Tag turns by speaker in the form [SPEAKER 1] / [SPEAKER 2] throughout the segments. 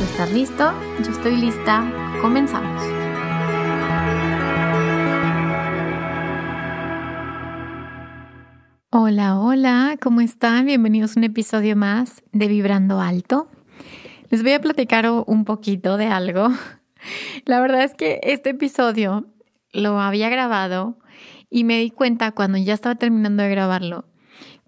[SPEAKER 1] Estás listo, yo estoy lista, comenzamos. Hola, hola, ¿cómo están? Bienvenidos a un episodio más de Vibrando Alto. Les voy a platicar un poquito de algo. La verdad es que este episodio lo había grabado y me di cuenta cuando ya estaba terminando de grabarlo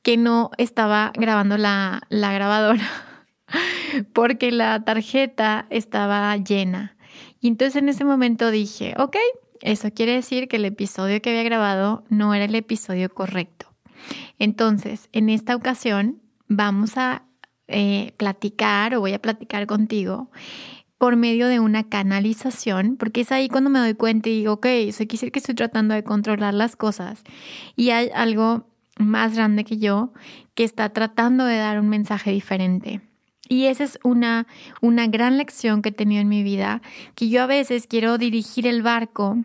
[SPEAKER 1] que no estaba grabando la grabadora porque la tarjeta estaba llena. Y entonces en ese momento dije, ok, eso quiere decir que el episodio que había grabado no era el episodio correcto. Entonces, en esta ocasión vamos a eh, platicar o voy a platicar contigo por medio de una canalización, porque es ahí cuando me doy cuenta y digo, ok, eso quiere decir que estoy tratando de controlar las cosas y hay algo más grande que yo que está tratando de dar un mensaje diferente. Y esa es una, una gran lección que he tenido en mi vida, que yo a veces quiero dirigir el barco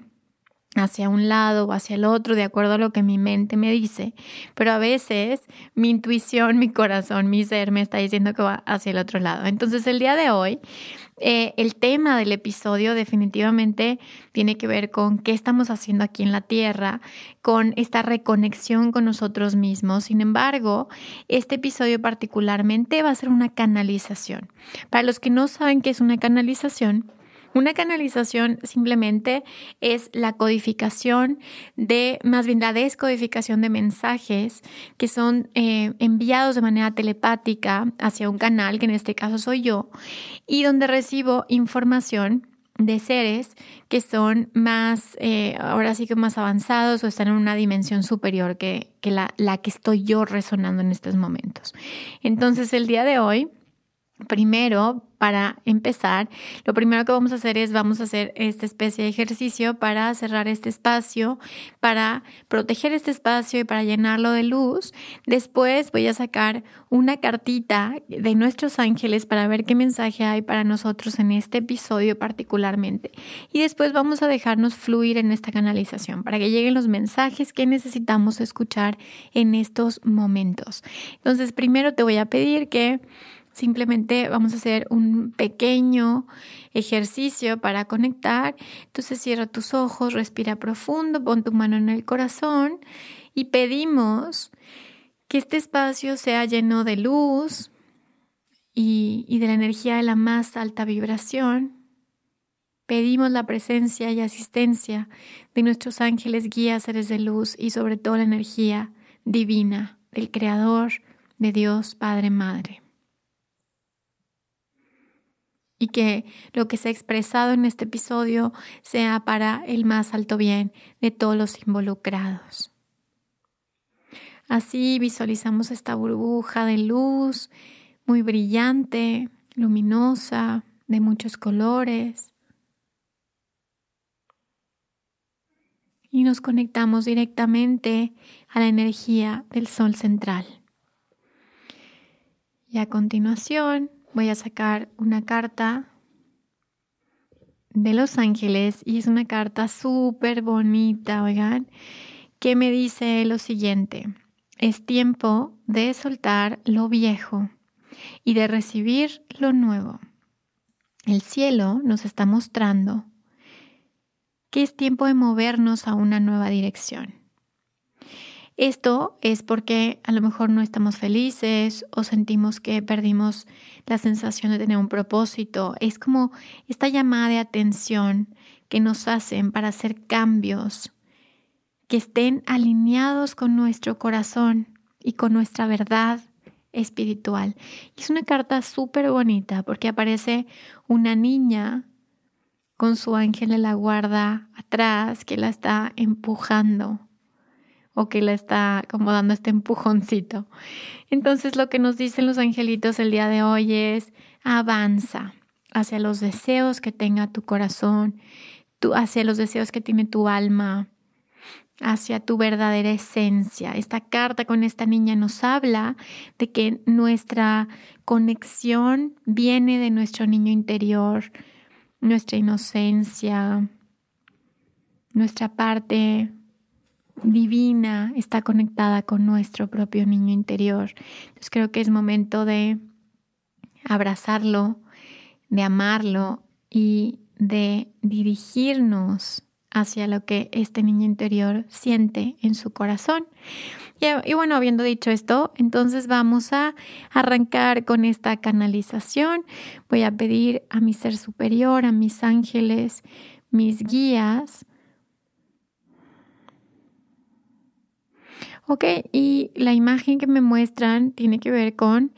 [SPEAKER 1] hacia un lado o hacia el otro, de acuerdo a lo que mi mente me dice, pero a veces mi intuición, mi corazón, mi ser me está diciendo que va hacia el otro lado. Entonces el día de hoy, eh, el tema del episodio definitivamente tiene que ver con qué estamos haciendo aquí en la Tierra, con esta reconexión con nosotros mismos. Sin embargo, este episodio particularmente va a ser una canalización. Para los que no saben qué es una canalización, una canalización simplemente es la codificación de, más bien la descodificación de mensajes que son eh, enviados de manera telepática hacia un canal, que en este caso soy yo, y donde recibo información de seres que son más, eh, ahora sí que más avanzados o están en una dimensión superior que, la, la que estoy yo resonando en estos momentos. Entonces el día de hoy Primero, para empezar, lo primero que vamos a hacer es vamos a hacer esta especie de ejercicio para cerrar este espacio, para proteger este espacio y para llenarlo de luz. Después voy a sacar una cartita de nuestros ángeles para ver qué mensaje hay para nosotros en este episodio particularmente. Y después vamos a dejarnos fluir en esta canalización para que lleguen los mensajes que necesitamos escuchar en estos momentos. Entonces, primero te voy a pedir que Simplemente vamos a hacer un pequeño ejercicio para conectar. Entonces cierra tus ojos, respira profundo, pon tu mano en el corazón y pedimos que este espacio sea lleno de luz y, y de la energía de la más alta vibración. Pedimos la presencia y asistencia de nuestros ángeles guías, seres de luz y sobre todo la energía divina del Creador, de Dios, Padre, Madre y que lo que se ha expresado en este episodio sea para el más alto bien de todos los involucrados. Así visualizamos esta burbuja de luz muy brillante, luminosa, de muchos colores. Y nos conectamos directamente a la energía del sol central. Y a continuación voy a sacar una carta de Los Ángeles y es una carta súper bonita, oigan, que me dice lo siguiente, es tiempo de soltar lo viejo y de recibir lo nuevo. El cielo nos está mostrando que es tiempo de movernos a una nueva dirección. Esto es porque a lo mejor no estamos felices o sentimos que perdimos la sensación de tener un propósito. Es como esta llamada de atención que nos hacen para hacer cambios que estén alineados con nuestro corazón y con nuestra verdad espiritual. Es una carta súper bonita porque aparece una niña con su ángel de la guarda atrás que la está empujando o que la está como dando este empujoncito. Entonces lo que nos dicen los angelitos el día de hoy es avanza hacia los deseos que tenga tu corazón, hacia los deseos que tiene tu alma, hacia tu verdadera esencia. Esta carta con esta niña nos habla de que nuestra conexión viene de nuestro niño interior, nuestra inocencia, nuestra parte divina está conectada con nuestro propio niño interior. Entonces creo que es momento de abrazarlo, de amarlo y de dirigirnos hacia lo que este niño interior siente en su corazón. Y, bueno, habiendo dicho esto, entonces vamos a arrancar con esta canalización. Voy a pedir a mi ser superior, a mis ángeles, mis guías. Ok, y la imagen que me muestran tiene que ver con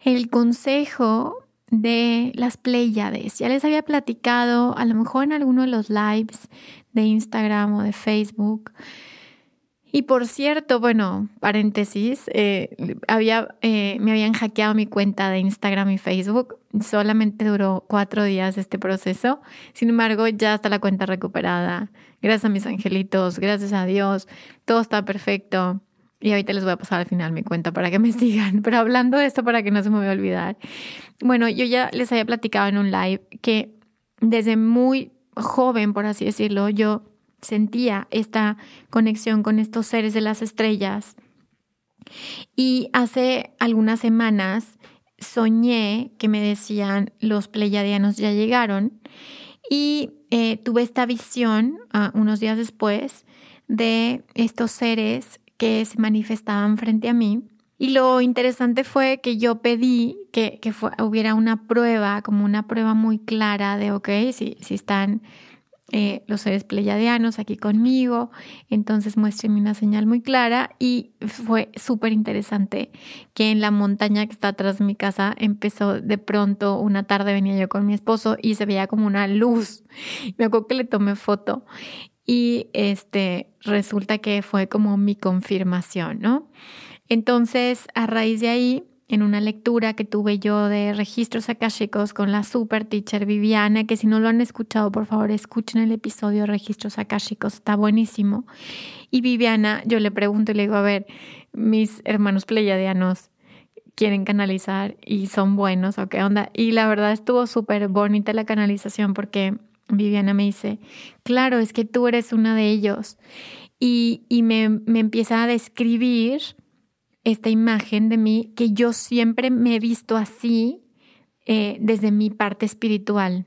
[SPEAKER 1] el consejo de las Pleiades. Ya les había platicado, a lo mejor en alguno de los lives de Instagram o de Facebook. Y por cierto, bueno, paréntesis, eh, había, eh, me habían hackeado mi cuenta de Instagram y Facebook. Solamente duró cuatro días este proceso. Sin embargo, ya está la cuenta recuperada. Gracias a mis angelitos, gracias a Dios. Todo está perfecto. Y ahorita les voy a pasar al final mi cuenta para que me sigan. Pero hablando de esto para que no se me vaya a olvidar. Bueno, yo ya les había platicado en un live que desde muy joven, por así decirlo, yo sentía esta conexión con estos seres de las estrellas. Y hace algunas semanas soñé que me decían los pleyadianos ya llegaron y eh, tuve esta visión uh, unos días después de estos seres que se manifestaban frente a mí. Y lo interesante fue que yo pedí que, que hubiera una prueba, como una prueba muy clara de, ok, si, si están eh, los seres pleyadianos aquí conmigo, entonces muéstrenme una señal muy clara y fue súper interesante que en la montaña que está atrás de mi casa empezó de pronto, una tarde venía yo con mi esposo y se veía como una luz. Me acuerdo que le tomé foto y este resulta que fue como mi confirmación, ¿no? Entonces, a raíz de ahí, en una lectura que tuve yo de registros akashicos con la super teacher Viviana, que si no lo han escuchado, por favor, escuchen el episodio de registros akashicos, está buenísimo. Y Viviana, yo le pregunto y le digo, a ver, mis hermanos pleyadianos quieren canalizar y son buenos, ¿o qué onda? Y la verdad estuvo súper bonita la canalización porque Viviana me dice, claro, es que tú eres una de ellos. Y, y me, me empieza a describir esta imagen de mí que yo siempre me he visto así eh, desde mi parte espiritual.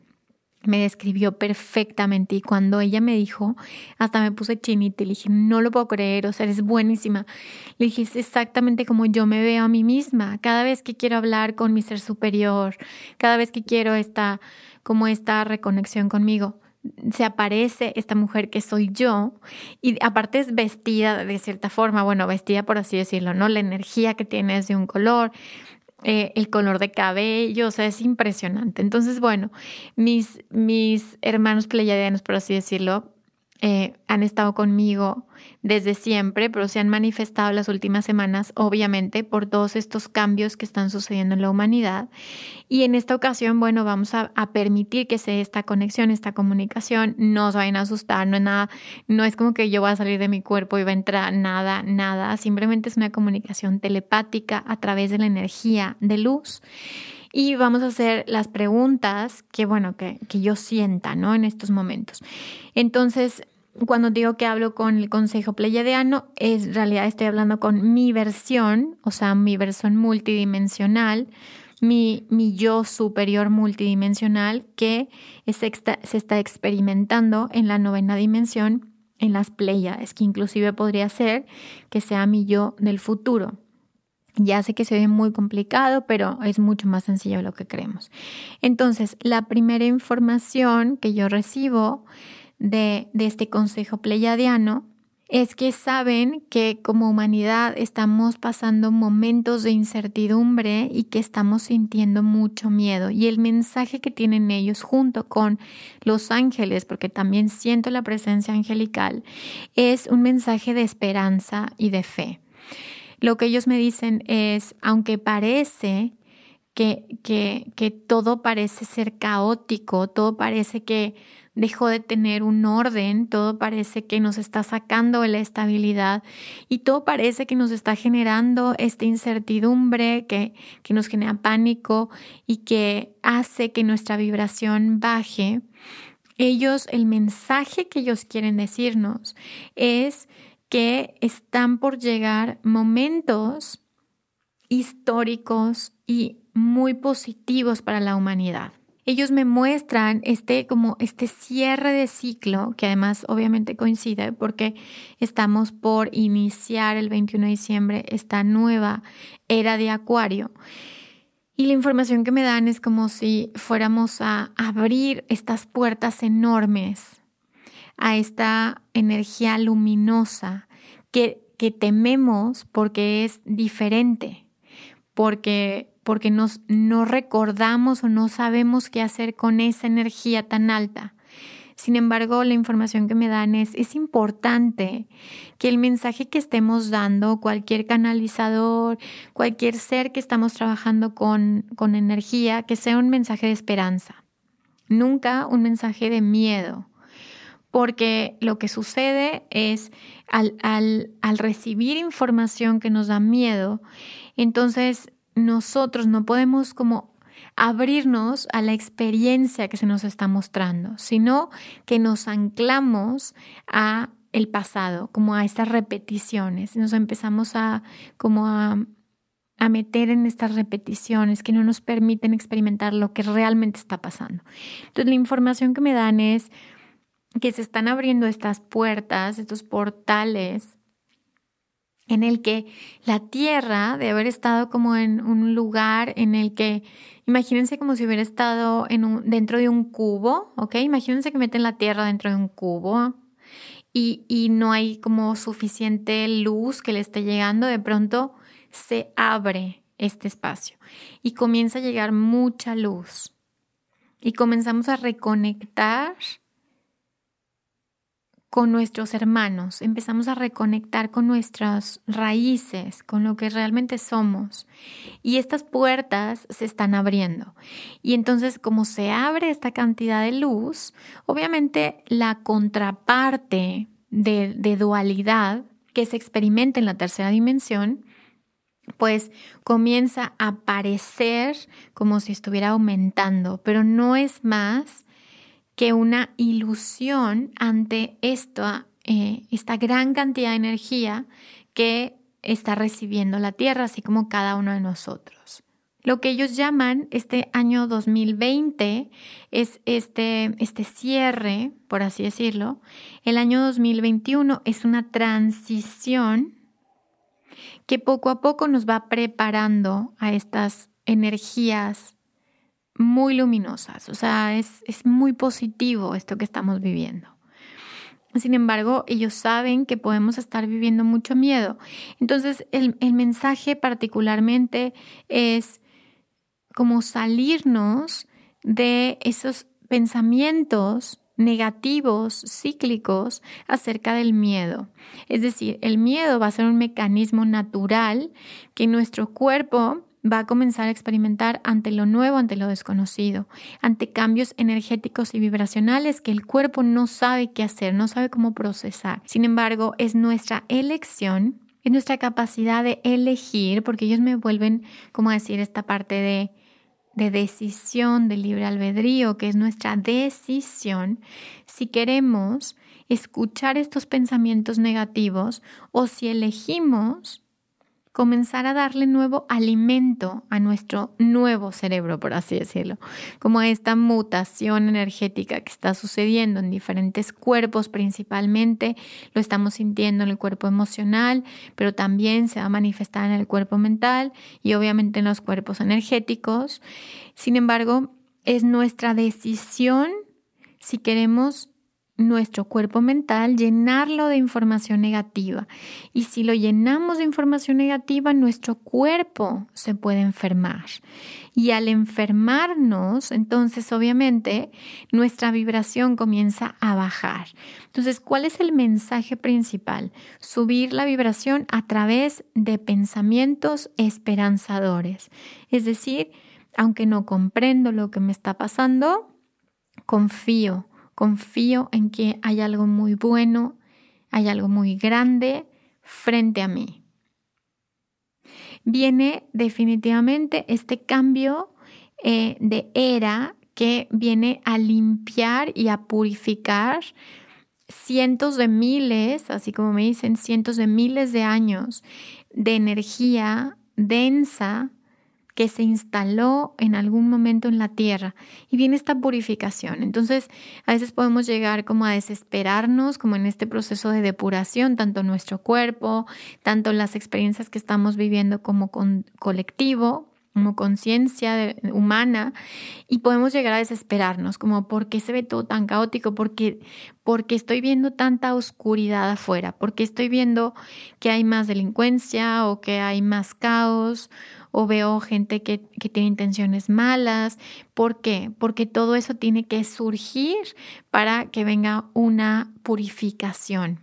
[SPEAKER 1] Me describió perfectamente y cuando ella me dijo, hasta me puse chinita y le dije, no lo puedo creer, o sea, eres buenísima. Le dije, es exactamente como yo me veo a mí misma. Cada vez que quiero hablar con mi ser superior, cada vez que quiero esta como esta reconexión conmigo. Se aparece esta mujer que soy yo y aparte es vestida de cierta forma, bueno, vestida por así decirlo, ¿no? La energía que tiene es de un color, eh, el color de cabello, o sea, es impresionante. Entonces, bueno, mis, mis hermanos pleyadianos, por así decirlo, eh, han estado conmigo desde siempre, pero se han manifestado las últimas semanas, obviamente, por todos estos cambios que están sucediendo en la humanidad. Y en esta ocasión, bueno, vamos a, permitir que sea esta conexión, esta comunicación. No se vayan a asustar, no es nada, no es como que yo voy a salir de mi cuerpo y va a entrar nada, nada. Simplemente es una comunicación telepática a través de la energía de luz. Y vamos a hacer las preguntas que, bueno, que, yo sienta, ¿no? En estos momentos. Entonces, cuando digo que hablo con el consejo pleyadiano, es en realidad estoy hablando con mi versión, o sea, mi versión multidimensional, mi, mi yo superior multidimensional que se está experimentando en la novena dimensión, en las Pleiades, que inclusive podría ser que sea mi yo del futuro. Ya sé que se ve muy complicado, pero es mucho más sencillo de lo que creemos. Entonces, la primera información que yo recibo de, de este consejo pleyadiano es que saben que como humanidad estamos pasando momentos de incertidumbre y que estamos sintiendo mucho miedo. Y el mensaje que tienen ellos junto con los ángeles, porque también siento la presencia angelical, es un mensaje de esperanza y de fe. Lo que ellos me dicen es, aunque parece que, que, que todo parece ser caótico, todo parece que dejó de tener un orden, todo parece que nos está sacando la estabilidad y todo parece que nos está generando esta incertidumbre que, que nos genera pánico y que hace que nuestra vibración baje. Ellos, el mensaje que ellos quieren decirnos es que están por llegar momentos históricos y muy positivos para la humanidad ellos me muestran este como este cierre de ciclo, que además obviamente coincide porque estamos por iniciar el 21 de diciembre esta nueva era de Acuario. Y la información que me dan es como si fuéramos a abrir estas puertas enormes a esta energía luminosa que, que tememos porque es diferente, porque porque nos, no recordamos o no sabemos qué hacer con esa energía tan alta. Sin embargo, la información que me dan es, es importante que el mensaje que estemos dando, cualquier canalizador, cualquier ser que estamos trabajando con, con energía, que sea un mensaje de esperanza, nunca un mensaje de miedo. Porque lo que sucede es al, recibir información que nos da miedo, entonces nosotros no podemos como abrirnos a la experiencia que se nos está mostrando, sino que nos anclamos a el pasado, como a estas repeticiones, nos empezamos a como a meter en estas repeticiones que no nos permiten experimentar lo que realmente está pasando. Entonces la información que me dan es que se están abriendo estas puertas, estos portales en el que la Tierra de haber estado como en un lugar en el que, imagínense como si hubiera estado dentro de un cubo, ¿ok? Imagínense que meten la Tierra dentro de un cubo y no hay como suficiente luz que le esté llegando, de pronto se abre este espacio y comienza a llegar mucha luz y comenzamos a reconectar con nuestros hermanos, empezamos a reconectar con nuestras raíces, con lo que realmente somos. Y estas puertas se están abriendo. Y entonces, como se abre esta cantidad de luz, obviamente la contraparte de, dualidad que se experimenta en la tercera dimensión, pues comienza a aparecer como si estuviera aumentando, pero no es más que una ilusión ante esta, eh, esta gran cantidad de energía que está recibiendo la Tierra, así como cada uno de nosotros. Lo que ellos llaman este año 2020 es este, este cierre, por así decirlo. El año 2021 es una transición que poco a poco nos va preparando a estas energías muy luminosas, o sea, es, muy positivo esto que estamos viviendo. Sin embargo, ellos saben que podemos estar viviendo mucho miedo. Entonces, el, el mensaje particularmente es como salirnos de esos pensamientos negativos, cíclicos acerca del miedo. Es decir, el miedo va a ser un mecanismo natural que nuestro cuerpo va a comenzar a experimentar ante lo nuevo, ante lo desconocido, ante cambios energéticos y vibracionales que el cuerpo no sabe qué hacer, no sabe cómo procesar. Sin embargo, es nuestra elección, es nuestra capacidad de elegir, porque ellos me vuelven, como decir, esta parte de, de decisión, de libre albedrío, que es nuestra decisión, si queremos escuchar estos pensamientos negativos o si elegimos comenzar a darle nuevo alimento a nuestro nuevo cerebro, por así decirlo, como esta mutación energética que está sucediendo en diferentes cuerpos principalmente, lo estamos sintiendo en el cuerpo emocional, pero también se va a manifestar en el cuerpo mental y obviamente en los cuerpos energéticos. Sin embargo, es nuestra decisión si queremos nuestro cuerpo mental, llenarlo de información negativa. Y si lo llenamos de información negativa, nuestro cuerpo se puede enfermar. Y al enfermarnos, entonces obviamente nuestra vibración comienza a bajar. Entonces, ¿cuál es el mensaje principal? Subir la vibración a través de pensamientos esperanzadores. Es decir, aunque no comprendo lo que me está pasando, confío Confío en que hay algo muy bueno, hay algo muy grande frente a mí. Viene definitivamente este cambio eh, de era que viene a limpiar y a purificar cientos de miles, así como me dicen, cientos de miles de años de energía densa que se instaló en algún momento en la tierra. Y viene esta purificación. Entonces, a veces podemos llegar como a desesperarnos, como en este proceso de depuración, tanto nuestro cuerpo, tanto las experiencias que estamos viviendo como colectivo, como conciencia humana. Y podemos llegar a desesperarnos, como por qué se ve todo tan caótico, porque porque estoy viendo tanta oscuridad afuera, porque estoy viendo que hay más delincuencia o que hay más caos o veo gente que, que tiene intenciones malas. ¿Por qué? Porque todo eso tiene que surgir para que venga una purificación.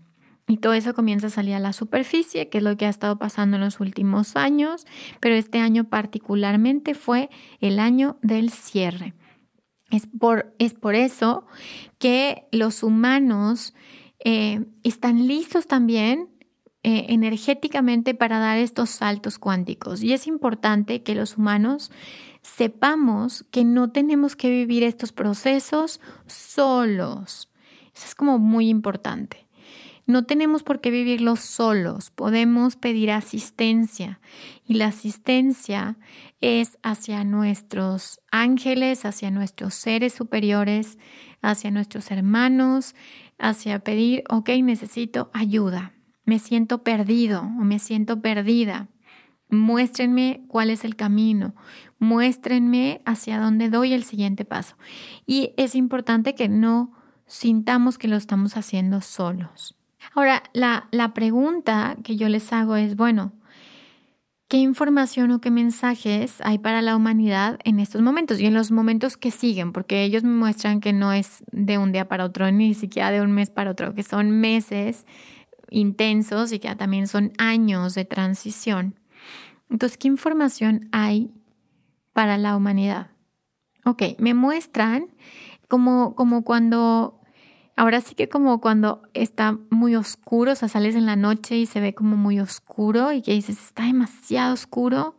[SPEAKER 1] Y todo eso comienza a salir a la superficie, que es lo que ha estado pasando en los últimos años, pero este año particularmente fue el año del cierre. Es por, es por eso que los humanos eh, están listos también eh, energéticamente para dar estos saltos cuánticos. Y es importante que los humanos sepamos que no tenemos que vivir estos procesos solos. Eso es como muy importante. No tenemos por qué vivirlos solos, podemos pedir asistencia y la asistencia es hacia nuestros ángeles, hacia nuestros seres superiores, hacia nuestros hermanos, hacia pedir, ok, necesito ayuda me siento perdido o me siento perdida. Muéstrenme cuál es el camino, muéstrenme hacia dónde doy el siguiente paso. Y es importante que no sintamos que lo estamos haciendo solos. Ahora, la, la pregunta que yo les hago es, bueno, ¿qué información o qué mensajes hay para la humanidad en estos momentos y en los momentos que siguen? Porque ellos me muestran que no es de un día para otro, ni siquiera de un mes para otro, que son meses intensos y que también son años de transición. Entonces, ¿qué información hay para la humanidad? Ok, me muestran como, como cuando, ahora sí que como cuando está muy oscuro, o sea, sales en la noche y se ve como muy oscuro y que dices, está demasiado oscuro,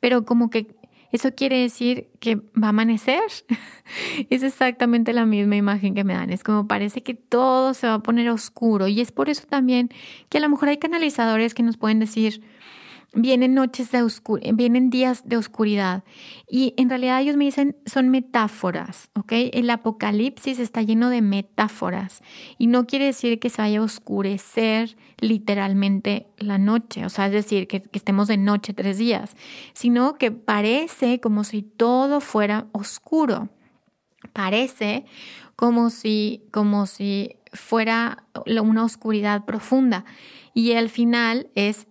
[SPEAKER 1] pero como que ¿Eso quiere decir que va a amanecer? es exactamente la misma imagen que me dan. Es como parece que todo se va a poner oscuro. Y es por eso también que a lo mejor hay canalizadores que nos pueden decir, vienen noches de vienen días de oscuridad. Y en realidad ellos me dicen, son metáforas, ¿ok? El apocalipsis está lleno de metáforas y no quiere decir que se vaya a oscurecer literalmente la noche, o sea, es decir, que, que estemos de noche tres días, sino que parece como si todo fuera oscuro. Parece como si, como si fuera una oscuridad profunda. Y al final es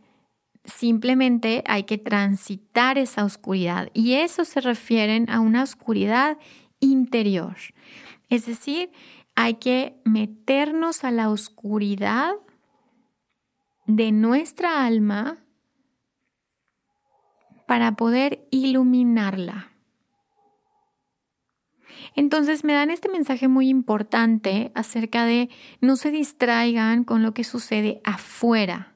[SPEAKER 1] Simplemente hay que transitar esa oscuridad y eso se refieren a una oscuridad interior. Es decir, hay que meternos a la oscuridad de nuestra alma para poder iluminarla. Entonces me dan este mensaje muy importante acerca de no se distraigan con lo que sucede afuera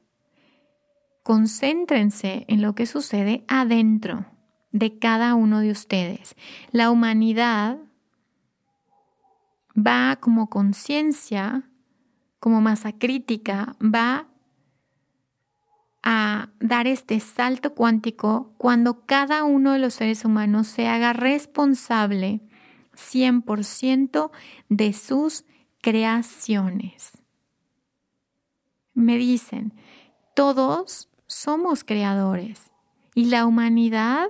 [SPEAKER 1] concéntrense en lo que sucede adentro de cada uno de ustedes. La humanidad va como conciencia, como masa crítica, va a dar este salto cuántico cuando cada uno de los seres humanos se haga responsable 100% de sus creaciones. Me dicen, todos somos creadores y la humanidad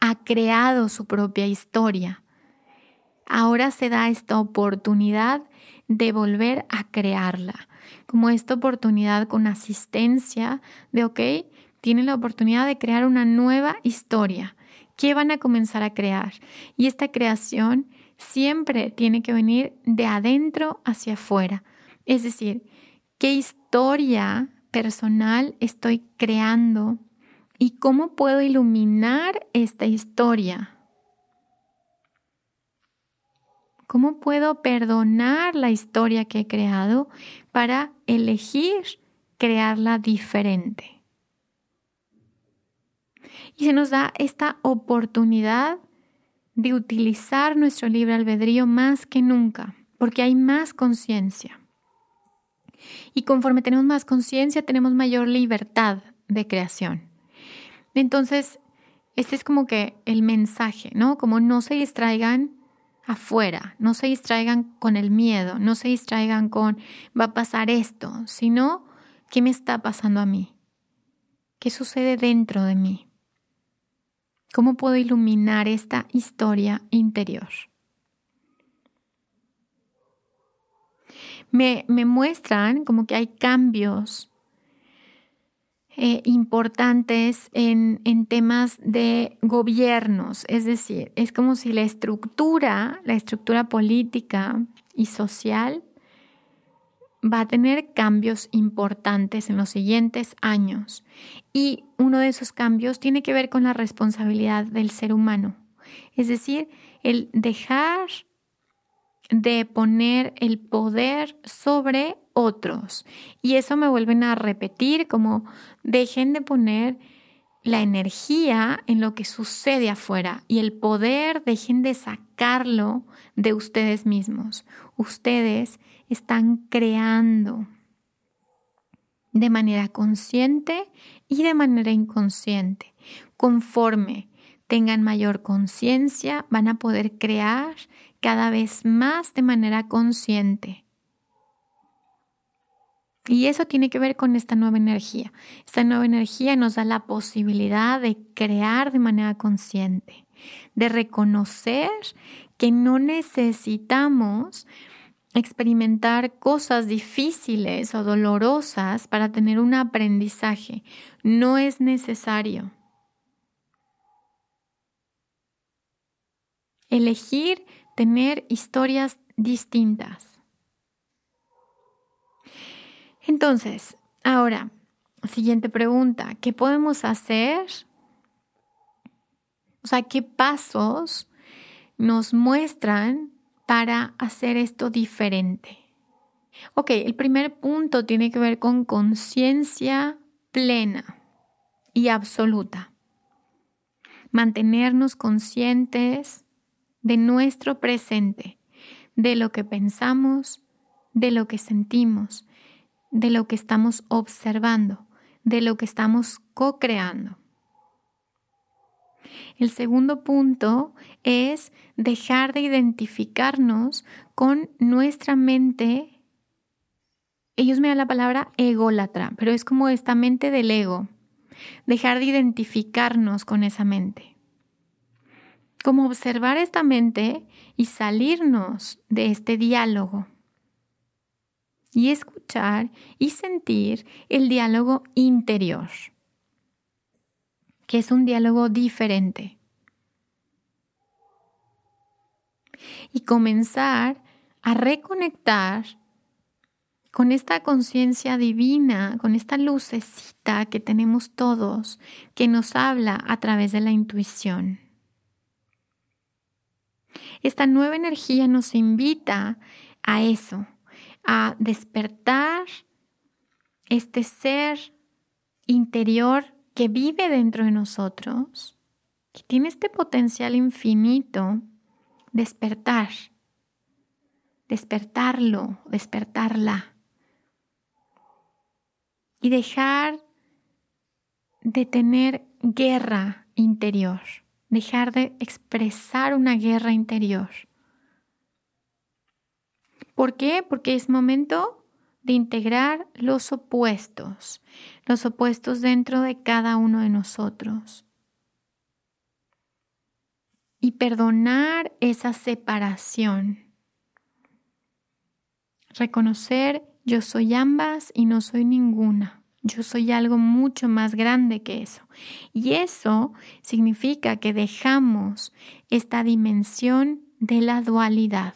[SPEAKER 1] ha creado su propia historia. Ahora se da esta oportunidad de volver a crearla, como esta oportunidad con asistencia de, ok, tienen la oportunidad de crear una nueva historia. ¿Qué van a comenzar a crear? Y esta creación siempre tiene que venir de adentro hacia afuera. Es decir, ¿qué historia personal estoy creando y cómo puedo iluminar esta historia? ¿Cómo puedo perdonar la historia que he creado para elegir crearla diferente? Y se nos da esta oportunidad de utilizar nuestro libre albedrío más que nunca, porque hay más conciencia. Y conforme tenemos más conciencia, tenemos mayor libertad de creación. Entonces, este es como que el mensaje, ¿no? Como no se distraigan afuera, no se distraigan con el miedo, no se distraigan con va a pasar esto, sino qué me está pasando a mí, qué sucede dentro de mí, cómo puedo iluminar esta historia interior. Me, me muestran como que hay cambios eh, importantes en, en, temas de gobiernos. Es decir, es como si la estructura, la estructura política y social va a tener cambios importantes en los siguientes años. Y uno de esos cambios tiene que ver con la responsabilidad del ser humano. Es decir, el dejar de poner el poder sobre otros. Y eso me vuelven a repetir como dejen de poner la energía en lo que sucede afuera y el poder dejen de sacarlo de ustedes mismos. Ustedes están creando de manera consciente y de manera inconsciente. Conforme tengan mayor conciencia, van a poder crear cada vez más de manera consciente. Y eso tiene que ver con esta nueva energía. Esta nueva energía nos da la posibilidad de crear de manera consciente, de reconocer que no necesitamos experimentar cosas difíciles o dolorosas para tener un aprendizaje. No es necesario. Elegir tener historias distintas. Entonces, ahora, siguiente pregunta, ¿qué podemos hacer? O sea, ¿qué pasos nos muestran para hacer esto diferente? Ok, el primer punto tiene que ver con conciencia plena y absoluta. Mantenernos conscientes de nuestro presente, de lo que pensamos, de lo que sentimos, de lo que estamos observando, de lo que estamos co-creando. El segundo punto es dejar de identificarnos con nuestra mente. Ellos me dan la palabra ególatra, pero es como esta mente del ego. Dejar de identificarnos con esa mente como observar esta mente y salirnos de este diálogo y escuchar y sentir el diálogo interior, que es un diálogo diferente. Y comenzar a reconectar con esta conciencia divina, con esta lucecita que tenemos todos, que nos habla a través de la intuición. Esta nueva energía nos invita a eso, a despertar este ser interior que vive dentro de nosotros, que tiene este potencial infinito, despertar, despertarlo, despertarla. Y dejar de tener guerra interior, dejar de expresar una guerra interior. ¿Por qué? Porque es momento de integrar los opuestos, los opuestos dentro de cada uno de nosotros. Y perdonar esa separación. Reconocer yo soy ambas y no soy ninguna. Yo soy algo mucho más grande que eso. Y eso significa que dejamos esta dimensión de la dualidad.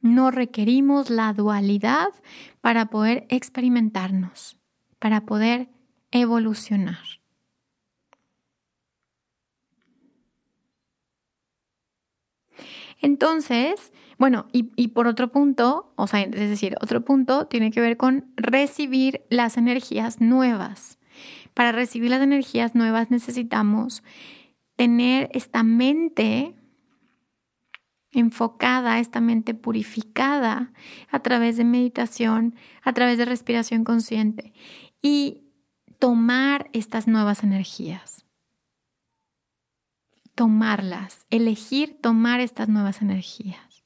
[SPEAKER 1] No requerimos la dualidad para poder experimentarnos, para poder evolucionar. Entonces, bueno, y, por otro punto, o sea, es decir, otro punto tiene que ver con recibir las energías nuevas. Para recibir las energías nuevas necesitamos tener esta mente enfocada, esta mente purificada a través de meditación, a través de respiración consciente y tomar estas nuevas energías. Tomarlas, elegir tomar estas nuevas energías.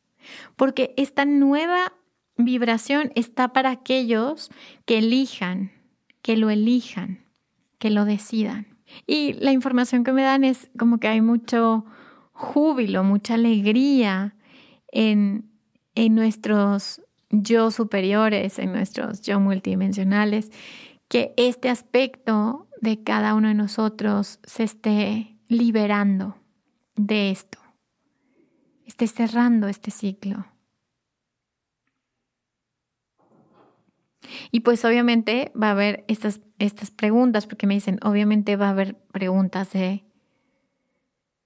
[SPEAKER 1] Porque esta nueva vibración está para aquellos que elijan, que lo elijan, que lo decidan. Y la información que me dan es como que hay mucho júbilo, mucha alegría en, en nuestros yo superiores, en nuestros yo multidimensionales, que este aspecto de cada uno de nosotros se esté liberando de esto, esté cerrando este ciclo. Y pues obviamente va a haber estas, estas preguntas, porque me dicen, obviamente va a haber preguntas de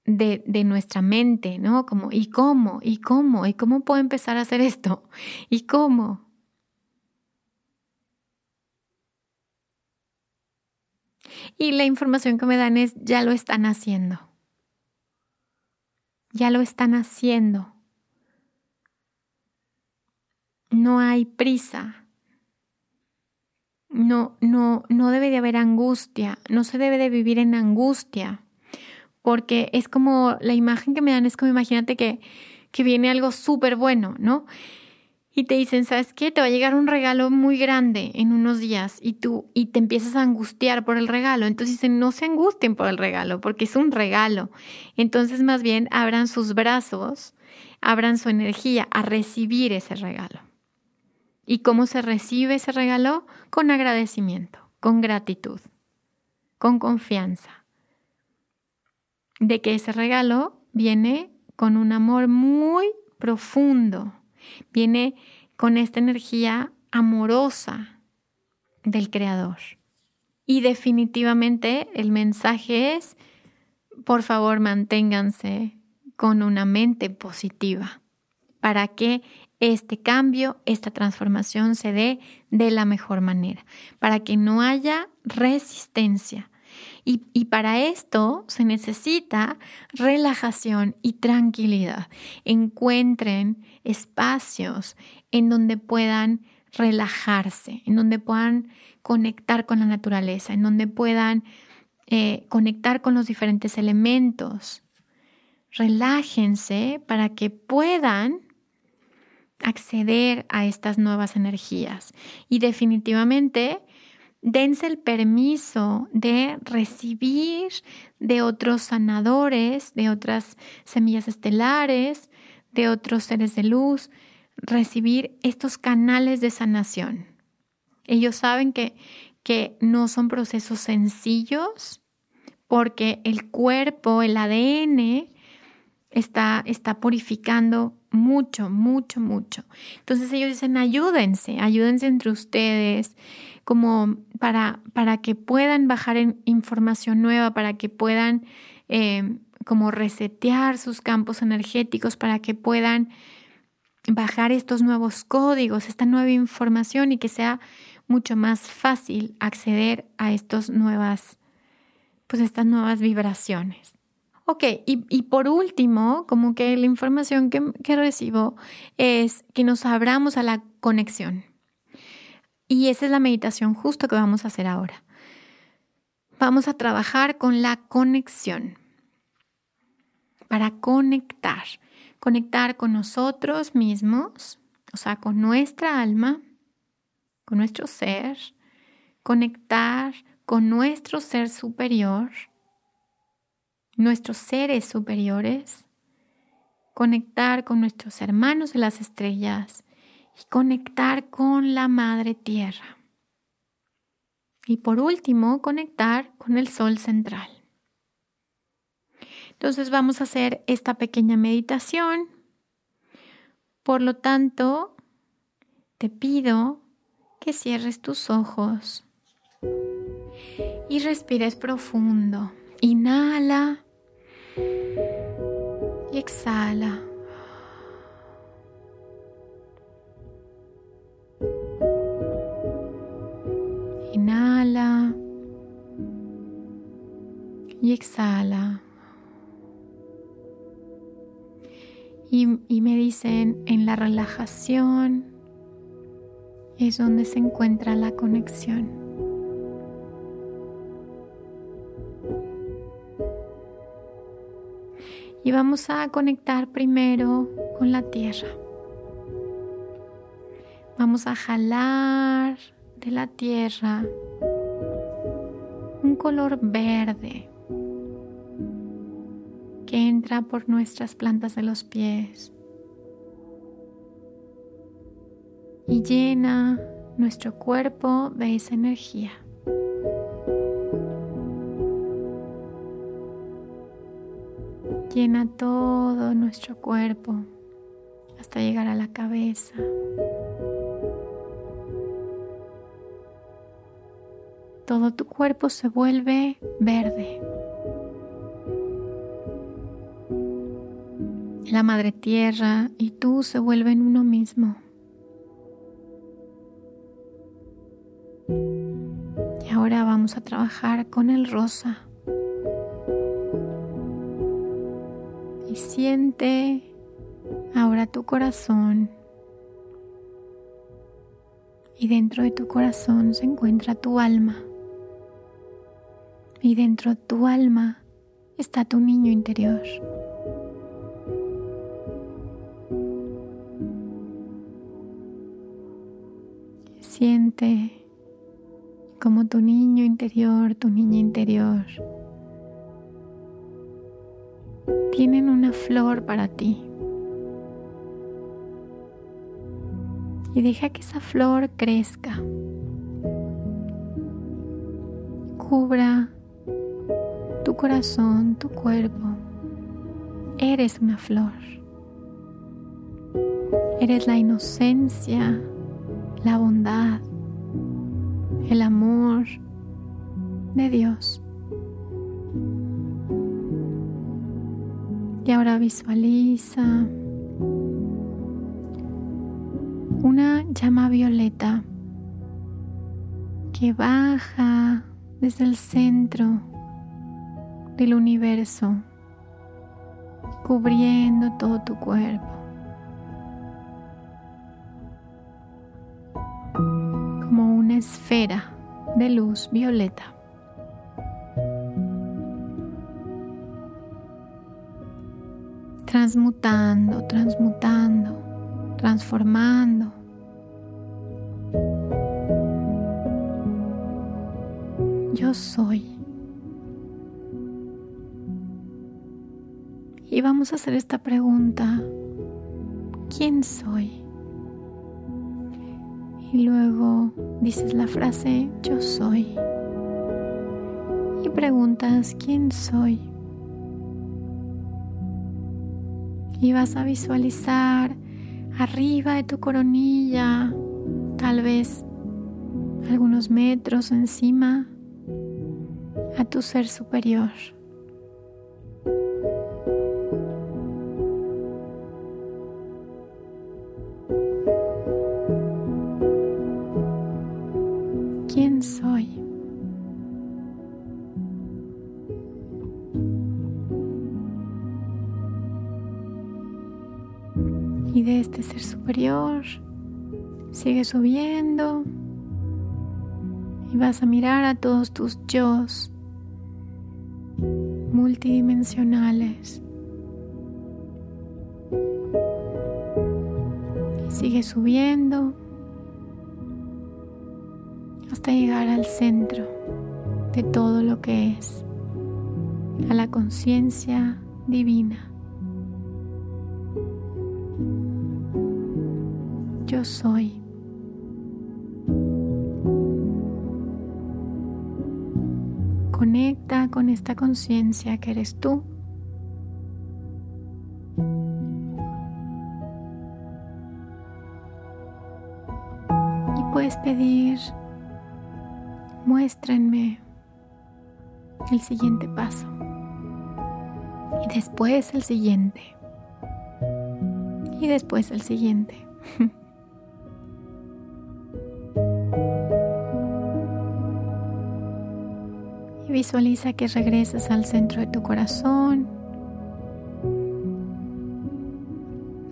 [SPEAKER 1] de, nuestra mente, ¿no? Como, ¿y cómo? ¿Y cómo? ¿Y cómo puedo empezar a hacer esto? ¿Y cómo? Y la información que me dan es, ya lo están haciendo. Ya lo están haciendo. No hay prisa. No, no, no debe de haber angustia. No se debe de vivir en angustia porque es como la imagen que me dan es como imagínate que, que viene algo súper bueno, ¿no? Y te dicen, ¿sabes qué? Te va a llegar un regalo muy grande en unos días y tú y te empiezas a angustiar por el regalo. Entonces dicen, no se angustien por el regalo, porque es un regalo. Entonces más bien abran sus brazos, abran su energía a recibir ese regalo. ¿Y cómo se recibe ese regalo? Con agradecimiento, con gratitud, con confianza de que ese regalo viene con un amor muy profundo, viene con esta energía amorosa del Creador. Y definitivamente el mensaje es, por favor, manténganse con una mente positiva para que este cambio, esta transformación se dé de la mejor manera, para que no haya resistencia, y, para esto se necesita relajación y tranquilidad. Encuentren espacios en donde puedan relajarse, en donde puedan conectar con la naturaleza, en donde puedan eh, conectar con los diferentes elementos. Relájense para que puedan acceder a estas nuevas energías. Y definitivamente dense el permiso de recibir de otros sanadores, de otras semillas estelares, de otros seres de luz, recibir estos canales de sanación. Ellos saben que, que no son procesos sencillos porque el cuerpo, el ADN, está, está purificando mucho, mucho, mucho. Entonces ellos dicen, ayúdense, ayúdense entre ustedes, como para, para que puedan bajar en información nueva, para que puedan eh, como resetear sus campos energéticos, para que puedan bajar estos nuevos códigos, esta nueva información y que sea mucho más fácil acceder a estos nuevas, pues estas nuevas vibraciones. Ok, y, por último, como que la información que, que recibo es que nos abramos a la conexión Y esa es la meditación justo que vamos a hacer ahora. Vamos a trabajar con la conexión. Para conectar. Conectar con nosotros mismos, o sea, con nuestra alma, con nuestro ser. Conectar con nuestro ser superior, nuestros seres superiores. Conectar con nuestros hermanos de las estrellas y conectar con la Madre Tierra. Y por último, conectar con el Sol central. Entonces vamos a hacer esta pequeña meditación. Por lo tanto, te pido que cierres tus ojos y respires profundo. Inhala y exhala. Inhala y exhala. Y, me dicen, en la relajación es donde se encuentra la conexión. Y vamos a conectar primero con la tierra. Vamos a jalar de la tierra un color verde que entra por nuestras plantas de los pies y llena nuestro cuerpo de esa energía. Llena todo nuestro cuerpo hasta llegar a la cabeza. todo tu cuerpo se vuelve verde. La madre tierra y tú se vuelven uno mismo. Y ahora vamos a trabajar con el rosa. Y siente ahora tu corazón. Y dentro de tu corazón se encuentra tu alma y dentro de tu alma está tu niño interior. Como tu niño interior, tu niña interior, tienen una flor para ti. Y deja que esa flor crezca, cubra tu corazón, tu cuerpo. Eres una flor. Eres la inocencia, la bondad, el amor de Dios. Y ahora visualiza una llama violeta que baja desde el centro del universo, cubriendo todo tu cuerpo. Esfera de luz violeta. Transmutando, transmutando, transformando. Yo soy. Y vamos a hacer esta pregunta. ¿Quién soy? Y luego dices la frase yo soy. Y preguntas ¿quién soy? Y vas a visualizar arriba de tu coronilla, tal vez algunos metros encima, a tu ser superior.
[SPEAKER 2] Y de este ser superior sigue subiendo
[SPEAKER 1] Y vas a mirar a todos tus yo multidimensionales. Sigue subiendo hasta llegar al centro de todo lo que es, a la conciencia divina. Yo soy. Conecta con esta conciencia que eres tú. Y puedes pedir, muéstrenme el siguiente paso. Y después el siguiente. Y después el siguiente. visualiza que regresas al centro de tu corazón,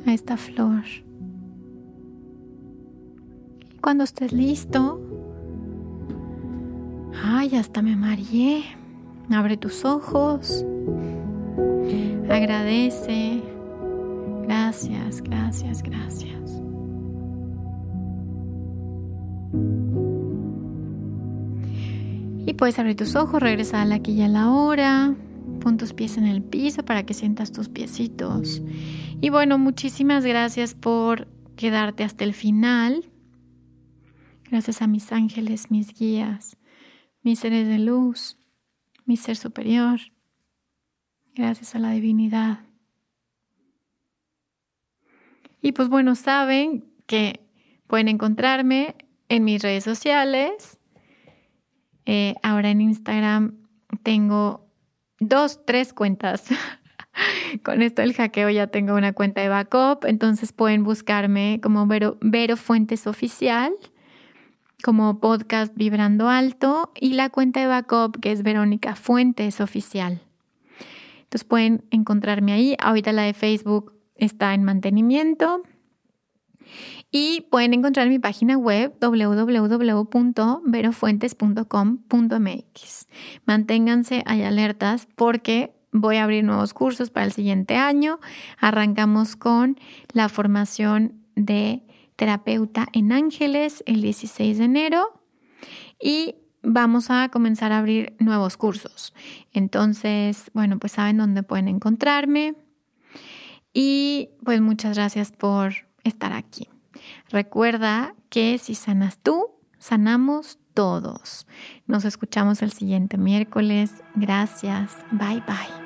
[SPEAKER 1] a esta flor. Y cuando estés listo, ay, hasta me mareé. Abre tus ojos. Agradece. Gracias, gracias, gracias. Puedes abrir tus ojos, regresar a la aquí y a la hora. Pon tus pies en el piso para que sientas tus piecitos. Y bueno, muchísimas gracias por quedarte hasta el final. Gracias a mis ángeles, mis guías, mis seres de luz, mi ser superior. Gracias a la divinidad. Y pues bueno, saben que pueden encontrarme en mis redes sociales eh, ahora en Instagram tengo dos, tres cuentas. Con esto del hackeo ya tengo una cuenta de backup, entonces pueden buscarme como Vero, Vero Fuentes Oficial, como podcast Vibrando Alto y la cuenta de backup que es Verónica Fuentes Oficial. Entonces pueden encontrarme ahí. Ahorita la de Facebook está en mantenimiento. Y pueden encontrar mi página web www.verofuentes.com.mx. Manténganse ahí alertas porque voy a abrir nuevos cursos para el siguiente año. Arrancamos con la formación de terapeuta en ángeles el 16 de enero y vamos a comenzar a abrir nuevos cursos. Entonces, bueno, pues saben dónde pueden encontrarme. Y pues muchas gracias por estar aquí. Recuerda que si sanas tú, sanamos todos. Nos escuchamos el siguiente miércoles. Gracias. Bye bye.